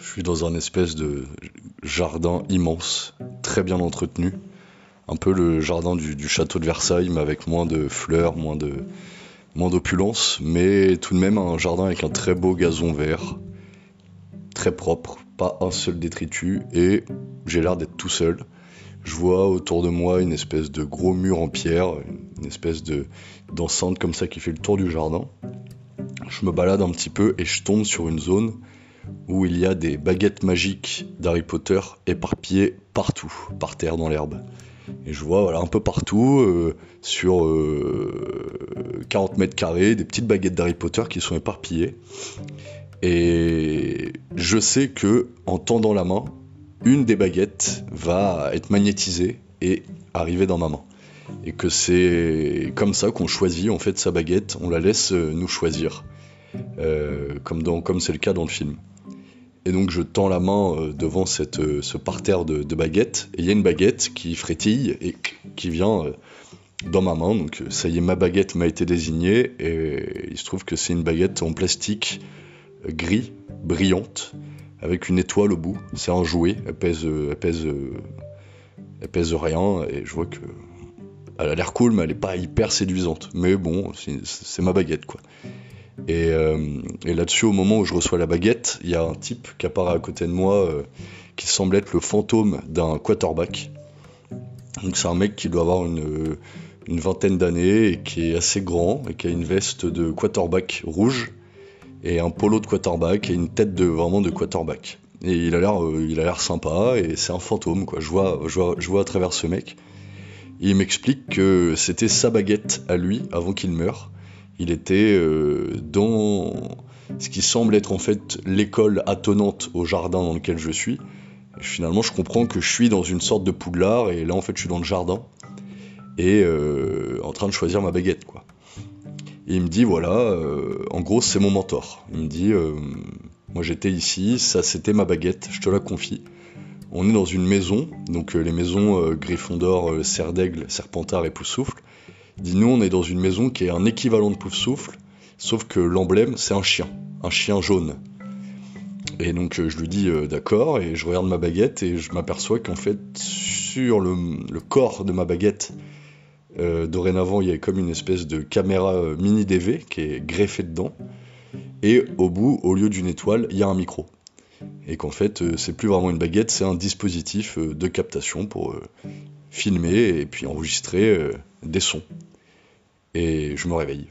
Je suis dans un espèce de jardin immense, très bien entretenu. Un peu le jardin du, château de Versailles, mais avec moins de fleurs, moins de moins d'opulence, mais tout de même un jardin avec un très beau gazon vert, très propre, pas un seul détritus, et j'ai l'air d'être tout seul. Je vois autour de moi une espèce de gros mur en pierre, une espèce de d'enceinte comme ça qui fait le tour du jardin. Je me balade un petit peu et je tombe sur une zone où il y a des baguettes magiques d'Harry Potter éparpillées partout, par terre dans l'herbe. Et je vois voilà, un peu partout, euh, sur euh, 40 mètres carrés, des petites baguettes d'Harry Potter qui sont éparpillées. Et je sais que en tendant la main, une des baguettes va être magnétisée et arriver dans ma main. Et que c'est comme ça qu'on choisit en fait sa baguette, on la laisse euh, nous choisir, euh, comme c'est le cas dans le film. Et donc je tends la main euh, devant euh, ce parterre de, de baguettes, et il y a une baguette qui frétille et qui vient dans ma main. Donc ça y est, ma baguette m'a été désignée, et il se trouve que c'est une baguette en plastique gris, brillante, avec une étoile au bout. C'est un jouet, elle pèse, rien, et je vois que elle a l'air cool, mais elle est pas hyper séduisante. Mais bon, c'est ma baguette quoi. Et, euh, et là-dessus, au moment où je reçois la baguette, il y a un type qui apparaît à côté de moi euh, qui semble être le fantôme d'un quarterback. Donc c'est un mec qui doit avoir une, une vingtaine d'années et qui est assez grand et qui a une veste de quarterback rouge et un polo de quarterback et une tête de vraiment de quarterback. Et il a l'air euh, il a l'air sympa et c'est un fantôme. Je vois, je vois, je vois à travers ce mec. Il m'explique que c'était sa baguette à lui avant qu'il meure. Il était euh, dans ce qui semble être en fait l'école attenante au jardin dans lequel je suis. Et finalement, je comprends que je suis dans une sorte de poudlard et là, en fait, je suis dans le jardin et euh, en train de choisir ma baguette, quoi. Et il me dit voilà, euh, en gros, c'est mon mentor. Il me dit moi, j'étais ici, ça, c'était ma baguette, je te la confie. On est dans une maison, donc les maisons Gryffondor, Serre d'Aigle, Serpentard et Poufsouffle. Dit nous, on est dans une maison qui est un équivalent de Poufsouffle, sauf que l'emblème, c'est un chien, un chien jaune. Et donc euh, je lui dis euh, d'accord, et je regarde ma baguette et je m'aperçois qu'en fait, sur le, corps de ma baguette, euh, dorénavant, il y a comme une espèce de caméra mini DV qui est greffée dedans. Et au bout, au lieu d'une étoile, il y a un micro. Et qu'en fait, c'est plus vraiment une baguette, c'est un dispositif de captation pour filmer et puis enregistrer des sons. Et je me réveille.